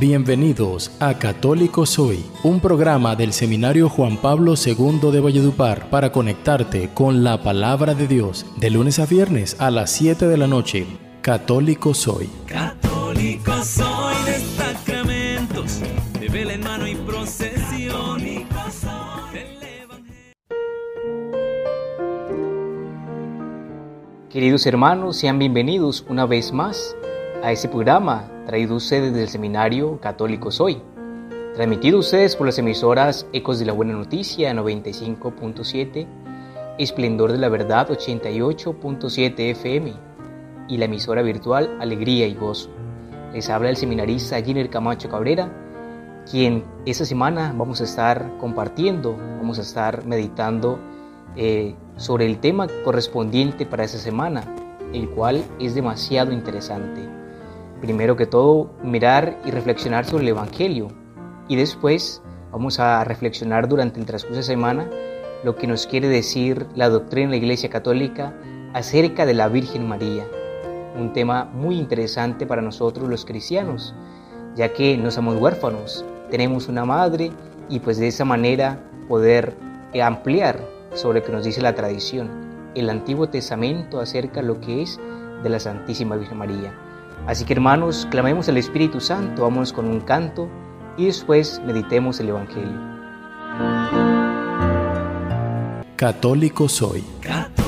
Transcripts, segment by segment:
Bienvenidos a Católico Soy, un programa del Seminario Juan Pablo II de Valledupar para conectarte con la palabra de Dios de lunes a viernes a las 7 de la noche. Católico Soy. Católico soy de sacramentos, de vela en mano y procesión. del Evangelio. Queridos hermanos, sean bienvenidos una vez más a este programa traído ustedes del Seminario Católico Soy, transmitido ustedes por las emisoras Ecos de la Buena Noticia 95.7, Esplendor de la Verdad 88.7 FM y la emisora virtual Alegría y Gozo. Les habla el seminarista Giner Camacho Cabrera, quien esta semana vamos a estar compartiendo, vamos a estar meditando eh, sobre el tema correspondiente para esta semana, el cual es demasiado interesante. Primero que todo, mirar y reflexionar sobre el Evangelio y después vamos a reflexionar durante el transcurso de semana lo que nos quiere decir la doctrina de la Iglesia Católica acerca de la Virgen María. Un tema muy interesante para nosotros los cristianos, ya que no somos huérfanos, tenemos una madre y pues de esa manera poder ampliar sobre lo que nos dice la tradición, el Antiguo Testamento acerca de lo que es de la Santísima Virgen María. Así que hermanos, clamemos al Espíritu Santo, vamos con un canto y después meditemos el Evangelio. Católico Soy. Católico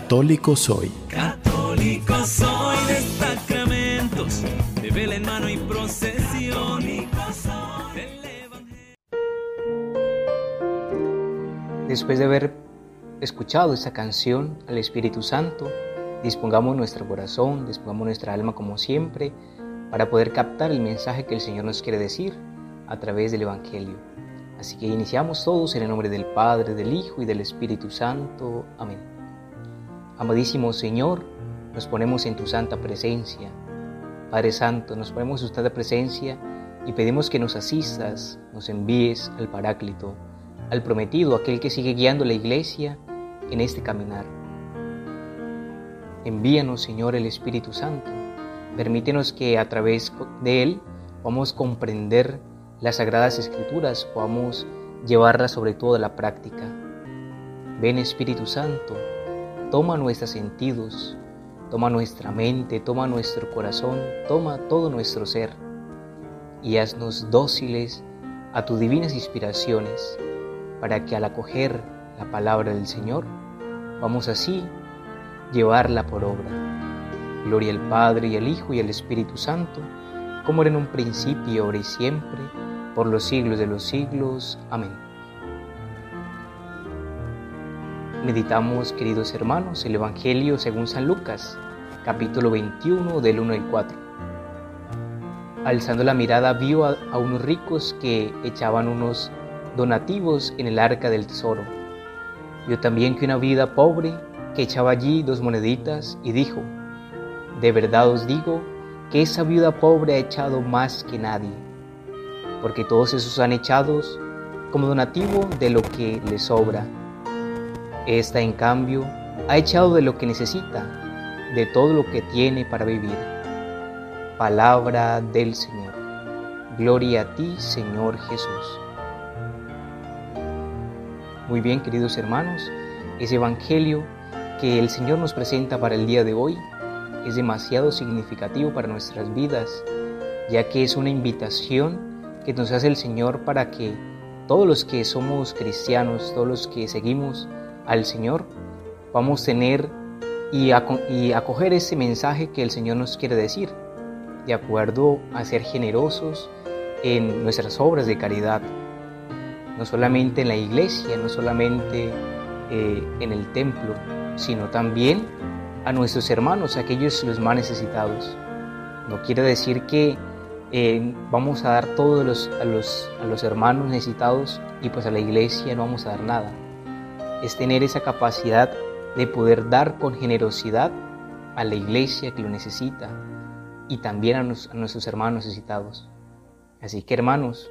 Católico soy. Católico soy de sacramentos, de vela en mano y procesión. del Evangelio. Después de haber escuchado esta canción al Espíritu Santo, dispongamos nuestro corazón, dispongamos nuestra alma como siempre, para poder captar el mensaje que el Señor nos quiere decir a través del Evangelio. Así que iniciamos todos en el nombre del Padre, del Hijo y del Espíritu Santo. Amén. Amadísimo Señor, nos ponemos en tu santa presencia. Padre Santo, nos ponemos en tu santa presencia y pedimos que nos asistas, nos envíes al Paráclito, al prometido, aquel que sigue guiando la iglesia en este caminar. Envíanos, Señor, el Espíritu Santo. Permítenos que a través de él podamos comprender las sagradas escrituras, podamos llevarlas sobre todo a la práctica. Ven Espíritu Santo, toma nuestros sentidos, toma nuestra mente, toma nuestro corazón, toma todo nuestro ser y haznos dóciles a tus divinas inspiraciones, para que al acoger la palabra del Señor, vamos así llevarla por obra. Gloria al Padre y al Hijo y al Espíritu Santo, como era en un principio, ahora y siempre, por los siglos de los siglos. Amén. Meditamos, queridos hermanos, el Evangelio según San Lucas, capítulo 21 del 1 al 4. Alzando la mirada vio a, unos ricos que echaban unos donativos en el arca del tesoro. Vio también que una vida pobre que echaba allí dos moneditas y dijo, de verdad os digo que esa viuda pobre ha echado más que nadie, porque todos esos han echado como donativo de lo que le sobra. Esta, en cambio, ha echado de lo que necesita, de todo lo que tiene para vivir. Palabra del Señor. Gloria a ti, Señor Jesús. Muy bien, queridos hermanos, ese Evangelio que el Señor nos presenta para el día de hoy es demasiado significativo para nuestras vidas, ya que es una invitación que nos hace el Señor para que todos los que somos cristianos, todos los que seguimos al Señor, vamos a tener y, acoger ese mensaje que el Señor nos quiere decir, de acuerdo a ser generosos en nuestras obras de caridad, no solamente en la iglesia, no solamente eh, en el templo, sino también a nuestros hermanos, aquellos los más necesitados. No quiere decir que eh, vamos a dar todo los, a los hermanos necesitados y pues a la iglesia no vamos a dar nada. Es tener esa capacidad de poder dar con generosidad a la iglesia que lo necesita y también a, nuestros hermanos necesitados. Así que hermanos,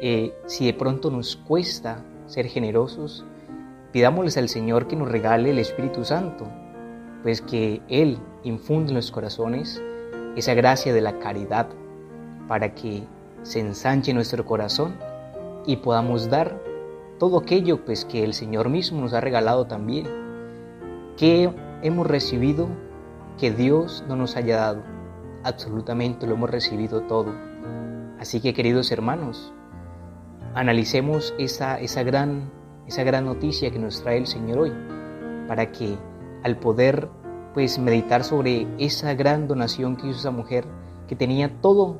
eh, si de pronto nos cuesta ser generosos, pidámosles al Señor que nos regale el Espíritu Santo, pues que Él infunde en los corazones esa gracia de la caridad para que se ensanche nuestro corazón y podamos dar todo aquello pues que el Señor mismo nos ha regalado también, que hemos recibido que Dios no nos haya dado, absolutamente lo hemos recibido todo. Así que queridos hermanos, analicemos esa, esa gran esa gran noticia que nos trae el Señor hoy, para que al poder pues meditar sobre esa gran donación que hizo esa mujer, que tenía todo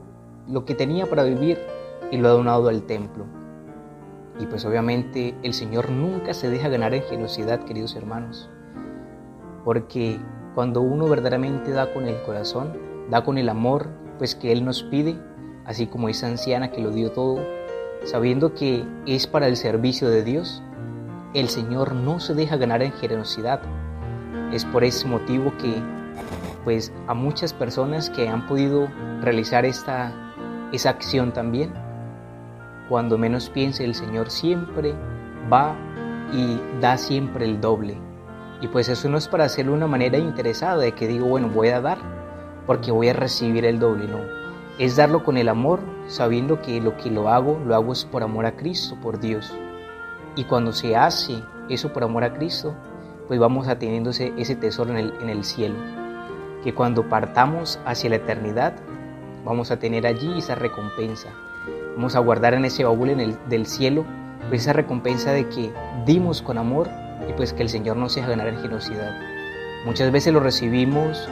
lo que tenía para vivir y lo ha donado al templo. Y pues obviamente el Señor nunca se deja ganar en generosidad, queridos hermanos, porque cuando uno verdaderamente da con el corazón, da con el amor, pues que Él nos pide, así como esa anciana que lo dio todo, sabiendo que es para el servicio de Dios, el Señor no se deja ganar en generosidad. Es por ese motivo que pues a muchas personas que han podido realizar esta esa acción también, cuando menos piense el Señor siempre va y da siempre el doble. Y pues eso no es para hacerlo de una manera interesada, de que digo, bueno, voy a dar porque voy a recibir el doble, no. Es darlo con el amor, sabiendo que lo que lo hago, lo hago es por amor a Cristo, por Dios. Y cuando se hace eso por amor a Cristo, pues vamos a teniendo ese, tesoro en el, en el cielo. Que cuando partamos hacia la eternidad, vamos a tener allí esa recompensa. Vamos a guardar en ese baúl en el, del cielo pues esa recompensa de que dimos con amor y pues que el Señor no se deja ganar en generosidad. Muchas veces lo recibimos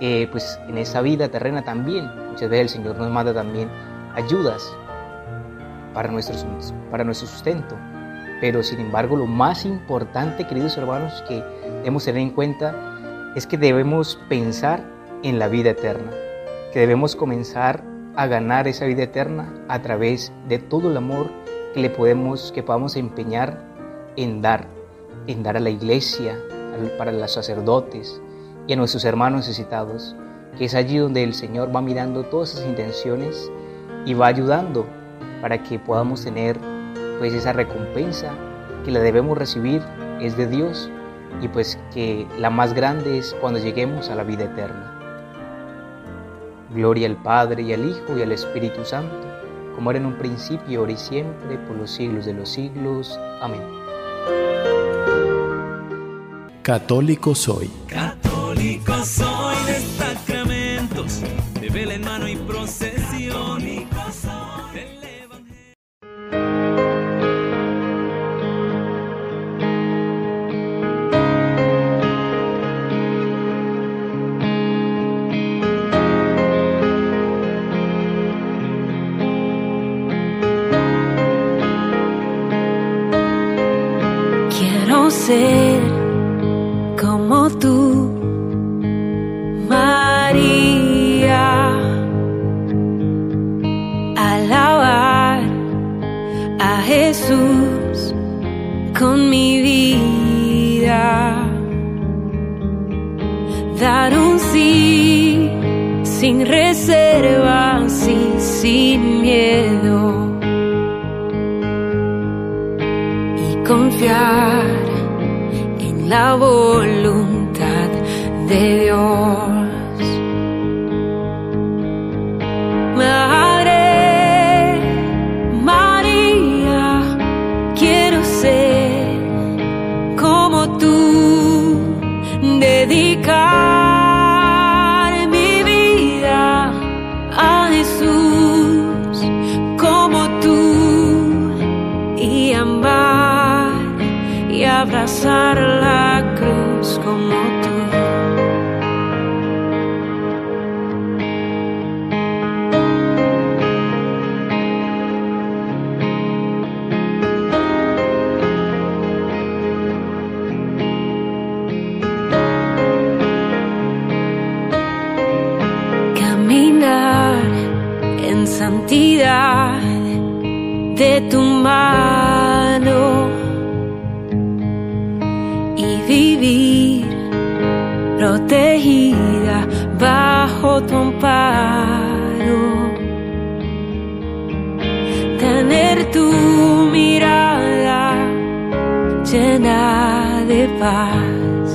eh, pues en esa vida terrena también. Muchas veces el Señor nos manda también ayudas para nuestro, para nuestro sustento. Pero sin embargo, lo más importante, queridos hermanos, que debemos tener en cuenta es que debemos pensar en la vida eterna, que debemos comenzar a ganar esa vida eterna a través de todo el amor que le podemos, que podamos empeñar en dar, en dar a la iglesia, para los sacerdotes y a nuestros hermanos necesitados, que es allí donde el Señor va mirando todas esas intenciones y va ayudando para que podamos tener pues esa recompensa que la debemos recibir es de Dios y pues que la más grande es cuando lleguemos a la vida eterna. Gloria al Padre y al Hijo y al Espíritu Santo, como era en un principio, ahora y siempre, por los siglos de los siglos. Amén. Católico soy. Católico Dar un sí sin reservas y sin miedo. y confiar en la voluntad de Dios. De tu mano y vivir protegida bajo tu amparo. Tener tu mirada llena de paz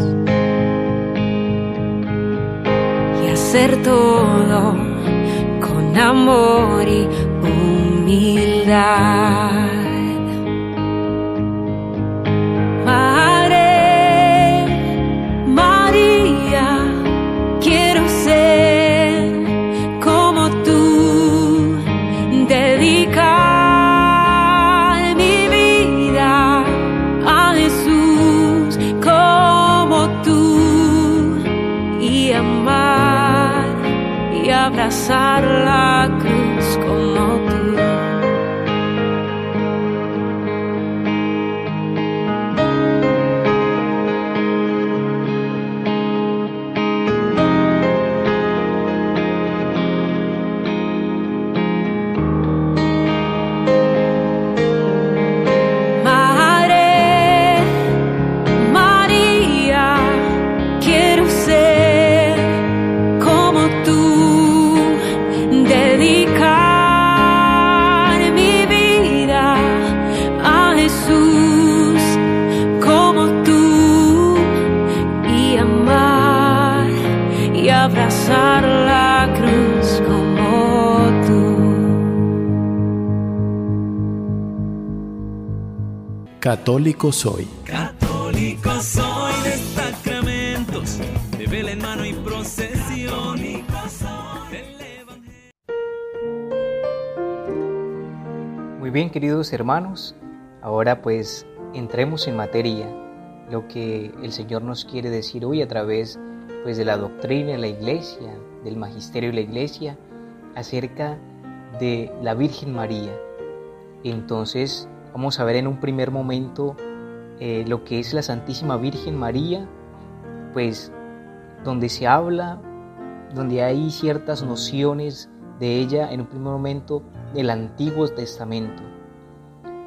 y hacer todo con amor y humildad. Católico soy. Católico soy de sacramentos, de vela en mano y procesión. Muy bien, queridos hermanos, ahora pues entremos en materia lo que el Señor nos quiere decir hoy a través pues de la doctrina de la iglesia, del magisterio de la iglesia, acerca de la Virgen María. Entonces vamos a ver en un primer momento eh, lo que es la Santísima Virgen María, pues donde se habla, donde hay ciertas nociones de ella en un primer momento del Antiguo Testamento.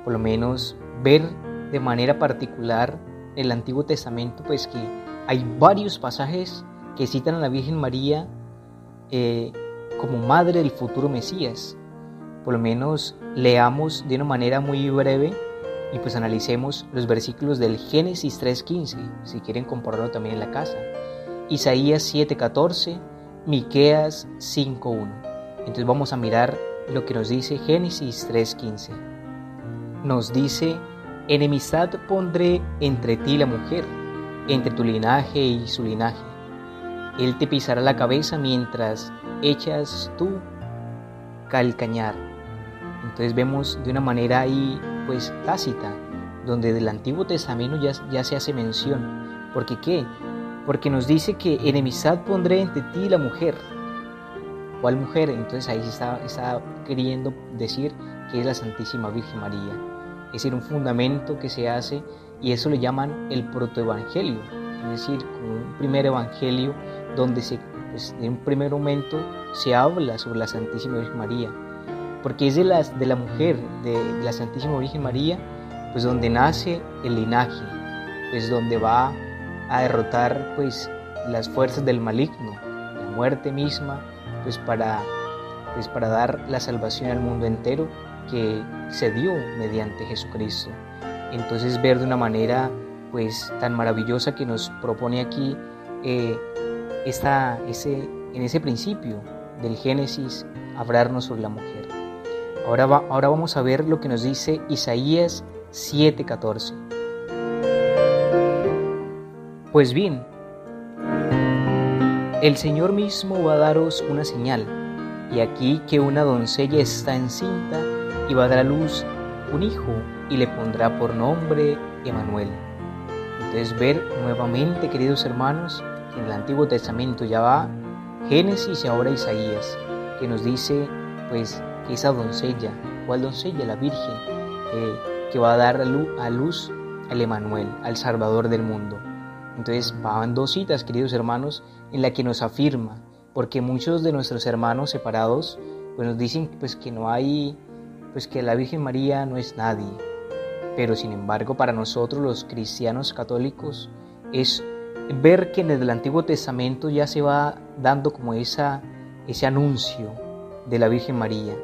Por lo menos ver de manera particular el Antiguo Testamento, pues que hay varios pasajes que citan a la Virgen María eh, como madre del futuro Mesías. Por lo menos leamos de una manera muy breve y pues analicemos los versículos del Génesis 3.15, si quieren compararlo también en la casa. Isaías 7.14, Miqueas 5.1. Entonces vamos a mirar lo que nos dice Génesis 3.15. Nos dice, enemistad pondré entre ti la mujer, entre tu linaje y su linaje. Él te pisará la cabeza mientras echas tú calcañar. Entonces vemos de una manera ahí pues tácita, donde del Antiguo Testamento ya, ya se hace mención. ¿Porque qué? Porque nos dice que enemistad pondré entre ti y la mujer. ¿Cuál mujer? Entonces ahí se está, está queriendo decir que es la Santísima Virgen María. Es decir, un fundamento que se hace y eso le llaman el protoevangelio, es decir, un primer evangelio donde se, pues, en un primer momento se habla sobre la Santísima Virgen María, porque es de, las, de la mujer, de, la Santísima Virgen María, pues donde nace el linaje, pues donde va a derrotar pues las fuerzas del maligno, la muerte misma, pues para, pues para dar la salvación al mundo entero que se dio mediante Jesucristo. Entonces ver de una manera pues tan maravillosa que nos propone aquí eh, ese, en ese principio del Génesis hablarnos sobre la mujer. Ahora, ahora vamos a ver lo que nos dice Isaías 7:14. Pues bien, el Señor mismo va a daros una señal, y aquí que una doncella está encinta y va a dar a luz un hijo y le pondrá por nombre Emanuel. Entonces ver nuevamente, queridos hermanos, en el Antiguo Testamento ya va Génesis y ahora Isaías, que nos dice pues que esa doncella, ¿cuál doncella? La Virgen, eh, que va a dar a luz, al Emanuel, al Salvador del mundo. Entonces van dos citas, queridos hermanos, en la que nos afirma, porque muchos de nuestros hermanos separados pues nos dicen pues que no hay, pues que la Virgen María no es nadie. Pero sin embargo para nosotros los cristianos católicos es ver que en el Antiguo Testamento ya se va dando como esa, ese anuncio de la Virgen María.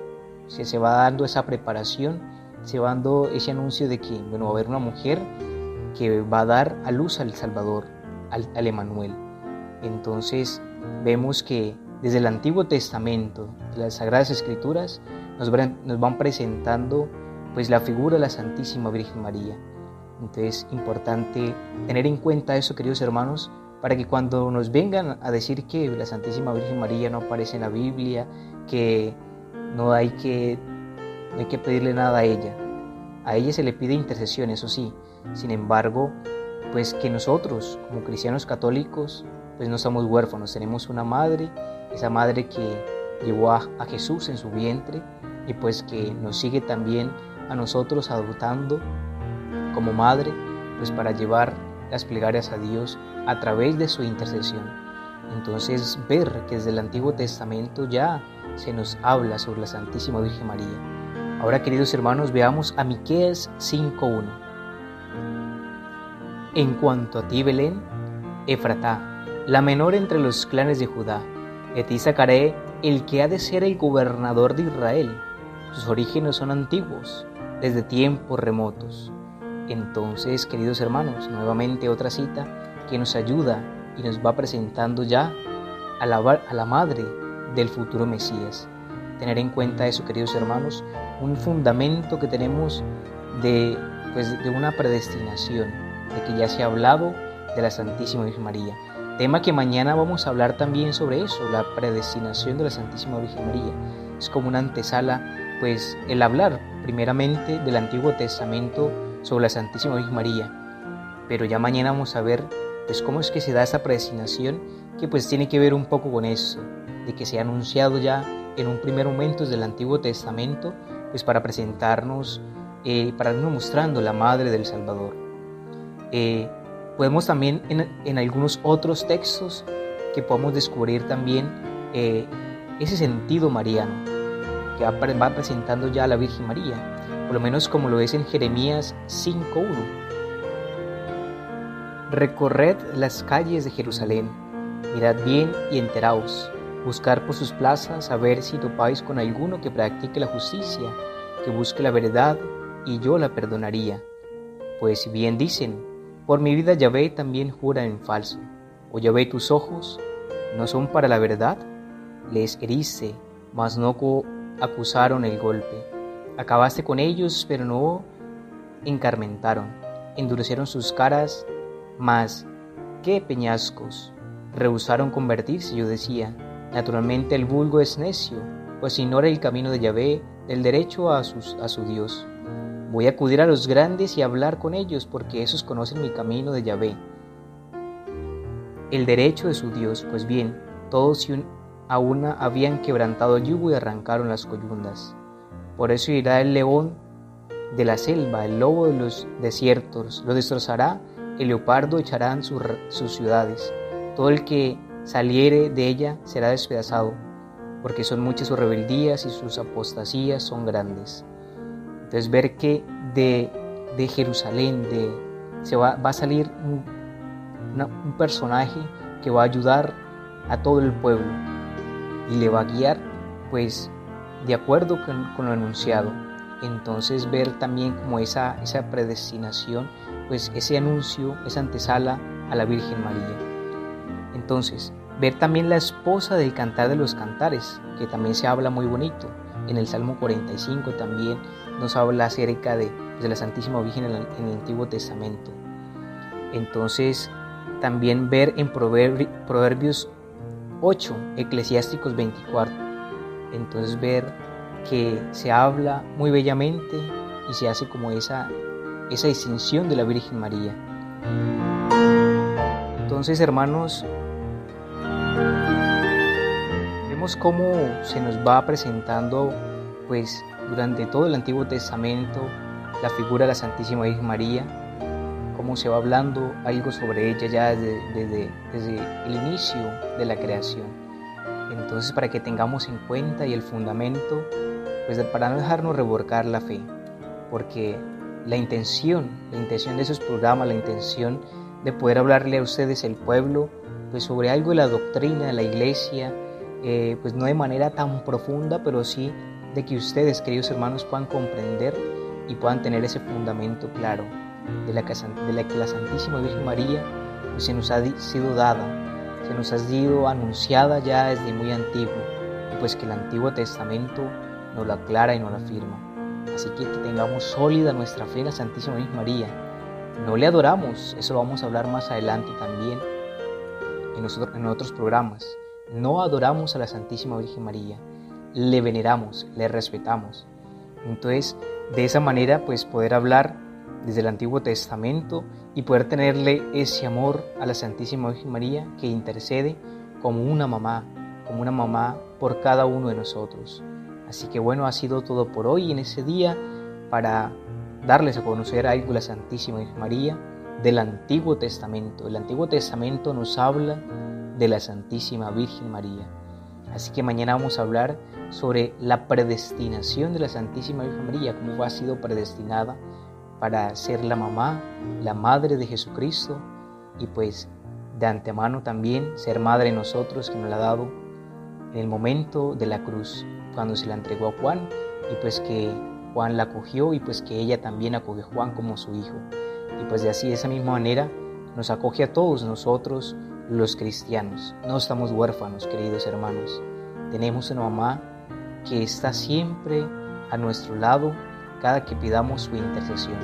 O se va dando esa preparación, se va dando ese anuncio de que bueno, va a haber una mujer que va a dar a luz al Salvador, al, al Emanuel. Entonces vemos que desde el Antiguo Testamento, las Sagradas Escrituras, nos van, nos van presentando pues la figura de la Santísima Virgen María. Entonces, importante tener en cuenta eso, queridos hermanos, para que cuando nos vengan a decir que la Santísima Virgen María no aparece en la Biblia, que no hay que, no hay que pedirle nada a ella. A ella se le pide intercesión, eso sí. Sin embargo, pues que nosotros, como cristianos católicos, pues no somos huérfanos, tenemos una madre, esa madre que llevó a, a Jesús en su vientre y pues que nos sigue también a nosotros adoptando como madre, pues para llevar las plegarias a Dios a través de su intercesión. Entonces ver que desde el Antiguo Testamento ya se nos habla sobre la Santísima Virgen María. Ahora, queridos hermanos, veamos a Miqueas 5:1. En cuanto a ti, Belén, Efratá, la menor entre los clanes de Judá, de ti sacaré el que ha de ser el gobernador de Israel. Sus orígenes son antiguos, desde tiempos remotos. Entonces, queridos hermanos, nuevamente otra cita que nos ayuda y nos va presentando ya a la, a la madre del futuro Mesías. Tener en cuenta eso, queridos hermanos, un fundamento que tenemos de, pues, de una predestinación, de que ya se ha hablado de la Santísima Virgen María. Tema que mañana vamos a hablar también sobre eso, la predestinación de la Santísima Virgen María. Es como una antesala, pues el hablar primeramente del Antiguo Testamento sobre la Santísima Virgen María. pero ya mañana vamos a ver pues cómo es que se da esa predestinación que pues tiene que ver un poco con eso, de que se ha anunciado ya en un primer momento desde el Antiguo Testamento, pues para presentarnos, eh, para irnos mostrando la Madre del Salvador. Eh, podemos también en, algunos otros textos que podamos descubrir también eh, ese sentido mariano que va presentando ya a la Virgen María, por lo menos como lo es en Jeremías 5.1. Recorred las calles de Jerusalén, mirad bien y enteraos, buscar por sus plazas a ver si topáis con alguno que practique la justicia, que busque la verdad, y yo la perdonaría. Pues si bien dicen, por mi vida Yahvé también jura en falso, o Yahvé tus ojos, ¿no son para la verdad? Les heriste, mas no acusaron el golpe. Acabaste con ellos, pero no encarmentaron. Endurecieron sus caras, mas qué peñascos. Rehusaron convertirse, yo decía. Naturalmente el vulgo es necio, pues ignora el camino de Yahvé, el derecho a, a su Dios. Voy a acudir a los grandes y hablar con ellos, porque esos conocen mi camino de Yahvé. El derecho de su Dios, pues bien, todos a una habían quebrantado el yugo y arrancaron las coyundas. Por eso irá el león de la selva, el lobo de los desiertos, lo destrozará, el leopardo echarán sus, sus ciudades. Todo el que saliere de ella será despedazado, porque son muchas sus rebeldías y sus apostasías son grandes. Entonces ver que de, de Jerusalén se va, va a salir un, un personaje que va a ayudar a todo el pueblo y le va a guiar pues de acuerdo con, lo anunciado. Entonces ver también como esa, esa predestinación, pues ese anuncio, esa antesala a la Virgen María. Entonces, ver también la esposa del cantar de los cantares, que también se habla muy bonito. En el Salmo 45 también nos habla acerca de, pues, de la Santísima Virgen en el, en el, Antiguo Testamento. Entonces, también ver en Proverbios 8, Eclesiásticos 24. Entonces ver que se habla muy bellamente y se hace como esa, esa distinción de la Virgen María. Entonces, hermanos, vemos cómo se nos va presentando, pues, durante todo el Antiguo Testamento, la figura de la Santísima Virgen María, cómo se va hablando algo sobre ella ya desde, desde, el inicio de la creación. Entonces, para que tengamos en cuenta y el fundamento, pues para no dejarnos reborcar la fe, porque la intención, la intención de esos programas, la intención de poder hablarle a ustedes, el pueblo, pues sobre algo de la doctrina de la iglesia, eh, pues no de manera tan profunda, pero sí de que ustedes, queridos hermanos, puedan comprender y puedan tener ese fundamento claro de la, que la Santísima Virgen María pues, se nos ha sido dada, se nos ha sido anunciada ya desde muy antiguo, pues que el Antiguo Testamento nos lo aclara y nos lo afirma. Así que que tengamos sólida nuestra fe en la Santísima Virgen María. No le adoramos, eso lo vamos a hablar más adelante también en, nosotros, en otros programas. No adoramos a la Santísima Virgen María, le veneramos, le respetamos. Entonces, de esa manera, pues poder hablar desde el Antiguo Testamento y poder tenerle ese amor a la Santísima Virgen María que intercede como una mamá, como una mamá por cada uno de nosotros. Así que bueno, ha sido todo por hoy en ese día para darles a conocer algo de la Santísima Virgen María del Antiguo Testamento. El Antiguo Testamento nos habla de la Santísima Virgen María. Así que mañana vamos a hablar sobre la predestinación de la Santísima Virgen María, cómo ha sido predestinada para ser la mamá, la madre de Jesucristo y pues de antemano también ser madre de nosotros que nos la ha dado en el momento de la cruz, cuando se la entregó a Juan y pues que Juan la acogió y pues que ella también acogió a Juan como su hijo. Y pues de así, de esa misma manera, nos acoge a todos nosotros los cristianos. No estamos huérfanos, queridos hermanos. Tenemos una mamá que está siempre a nuestro lado cada que pidamos su intercesión.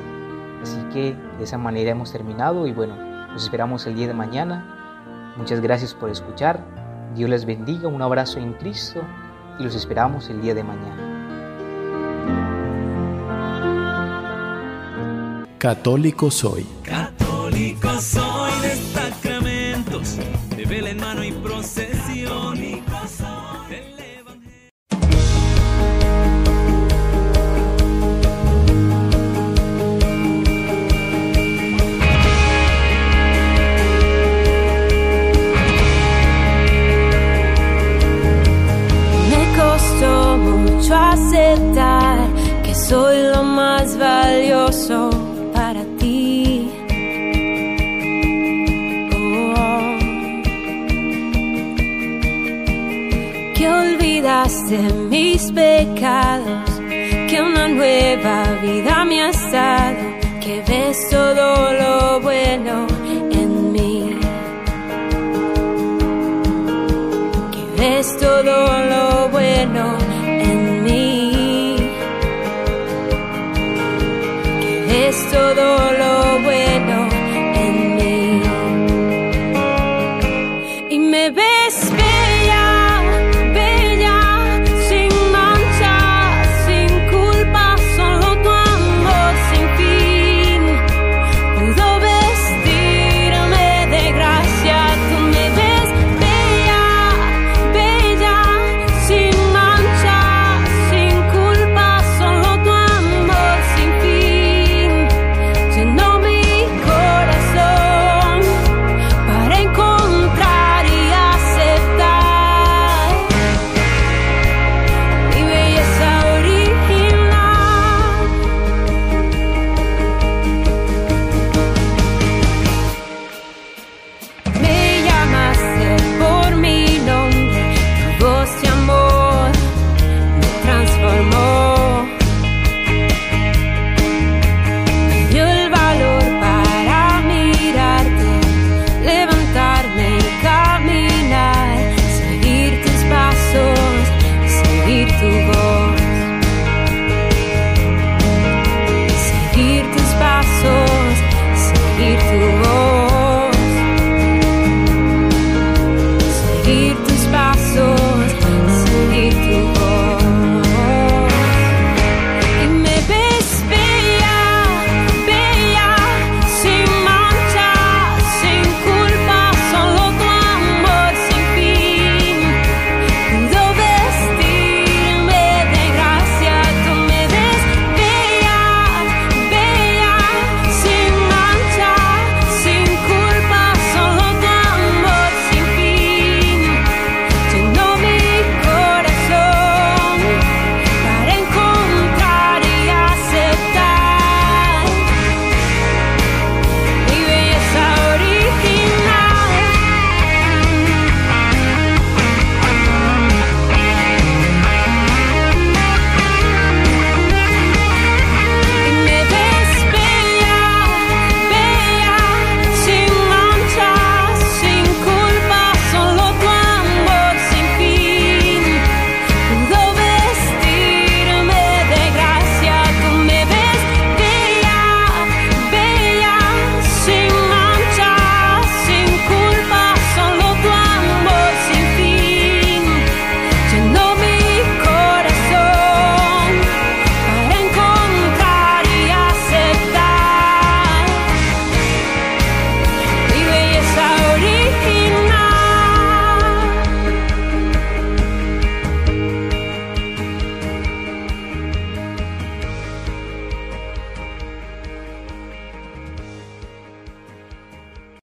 Así que de esa manera hemos terminado y bueno, nos esperamos el día de mañana. Muchas gracias por escuchar. Dios les bendiga, un abrazo en Cristo y los esperamos el día de mañana. Católico soy. Católico soy